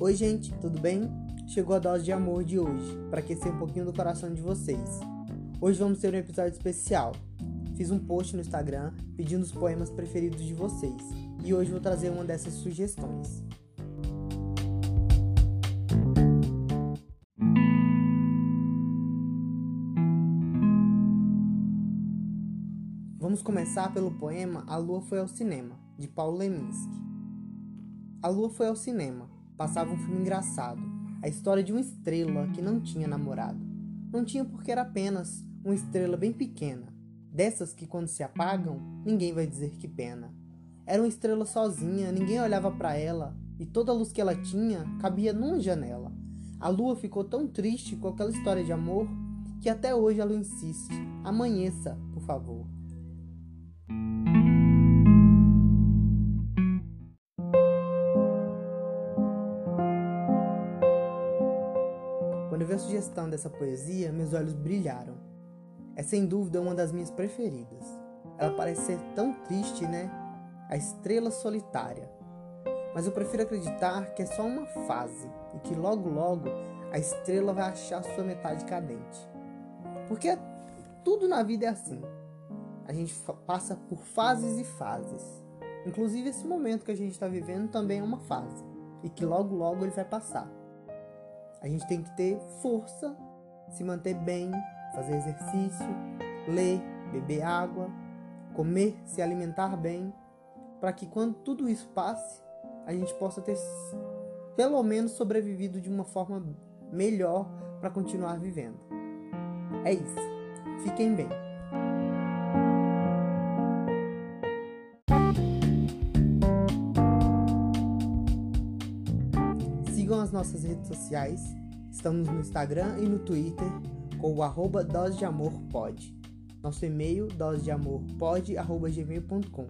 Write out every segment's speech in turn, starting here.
Oi, gente, tudo bem? Chegou a dose de amor de hoje, para aquecer um pouquinho do coração de vocês. Hoje vamos ter um episódio especial. Fiz um post no Instagram pedindo os poemas preferidos de vocês, e hoje vou trazer uma dessas sugestões. Vamos começar pelo poema A Lua Foi ao Cinema, de Paulo Leminski. A lua foi ao cinema passava um filme engraçado, a história de uma estrela que não tinha namorado. Não tinha porque era apenas uma estrela bem pequena, dessas que quando se apagam, ninguém vai dizer que pena. Era uma estrela sozinha, ninguém olhava para ela, e toda a luz que ela tinha cabia numa janela. A lua ficou tão triste com aquela história de amor que até hoje ela insiste: amanheça, por favor. Quando vi a sugestão dessa poesia, meus olhos brilharam. É sem dúvida uma das minhas preferidas. Ela parece ser tão triste, né? A estrela solitária. Mas eu prefiro acreditar que é só uma fase e que logo logo a estrela vai achar sua metade cadente. Porque tudo na vida é assim. A gente passa por fases e fases. Inclusive esse momento que a gente está vivendo também é uma fase e que logo logo ele vai passar. A gente tem que ter força, se manter bem, fazer exercício, ler, beber água, comer, se alimentar bem, para que quando tudo isso passe, a gente possa ter pelo menos sobrevivido de uma forma melhor para continuar vivendo. É isso. Fiquem bem. Sigam as nossas redes sociais. Estamos no Instagram e no Twitter com o arroba dose de amor pod. Nosso e-mail dosedeamorpod.gmail.com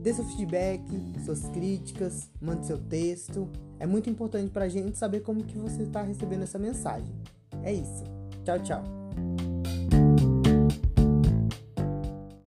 Dê seu feedback, suas críticas, mande seu texto. É muito importante para a gente saber como que você está recebendo essa mensagem. É isso. Tchau, tchau.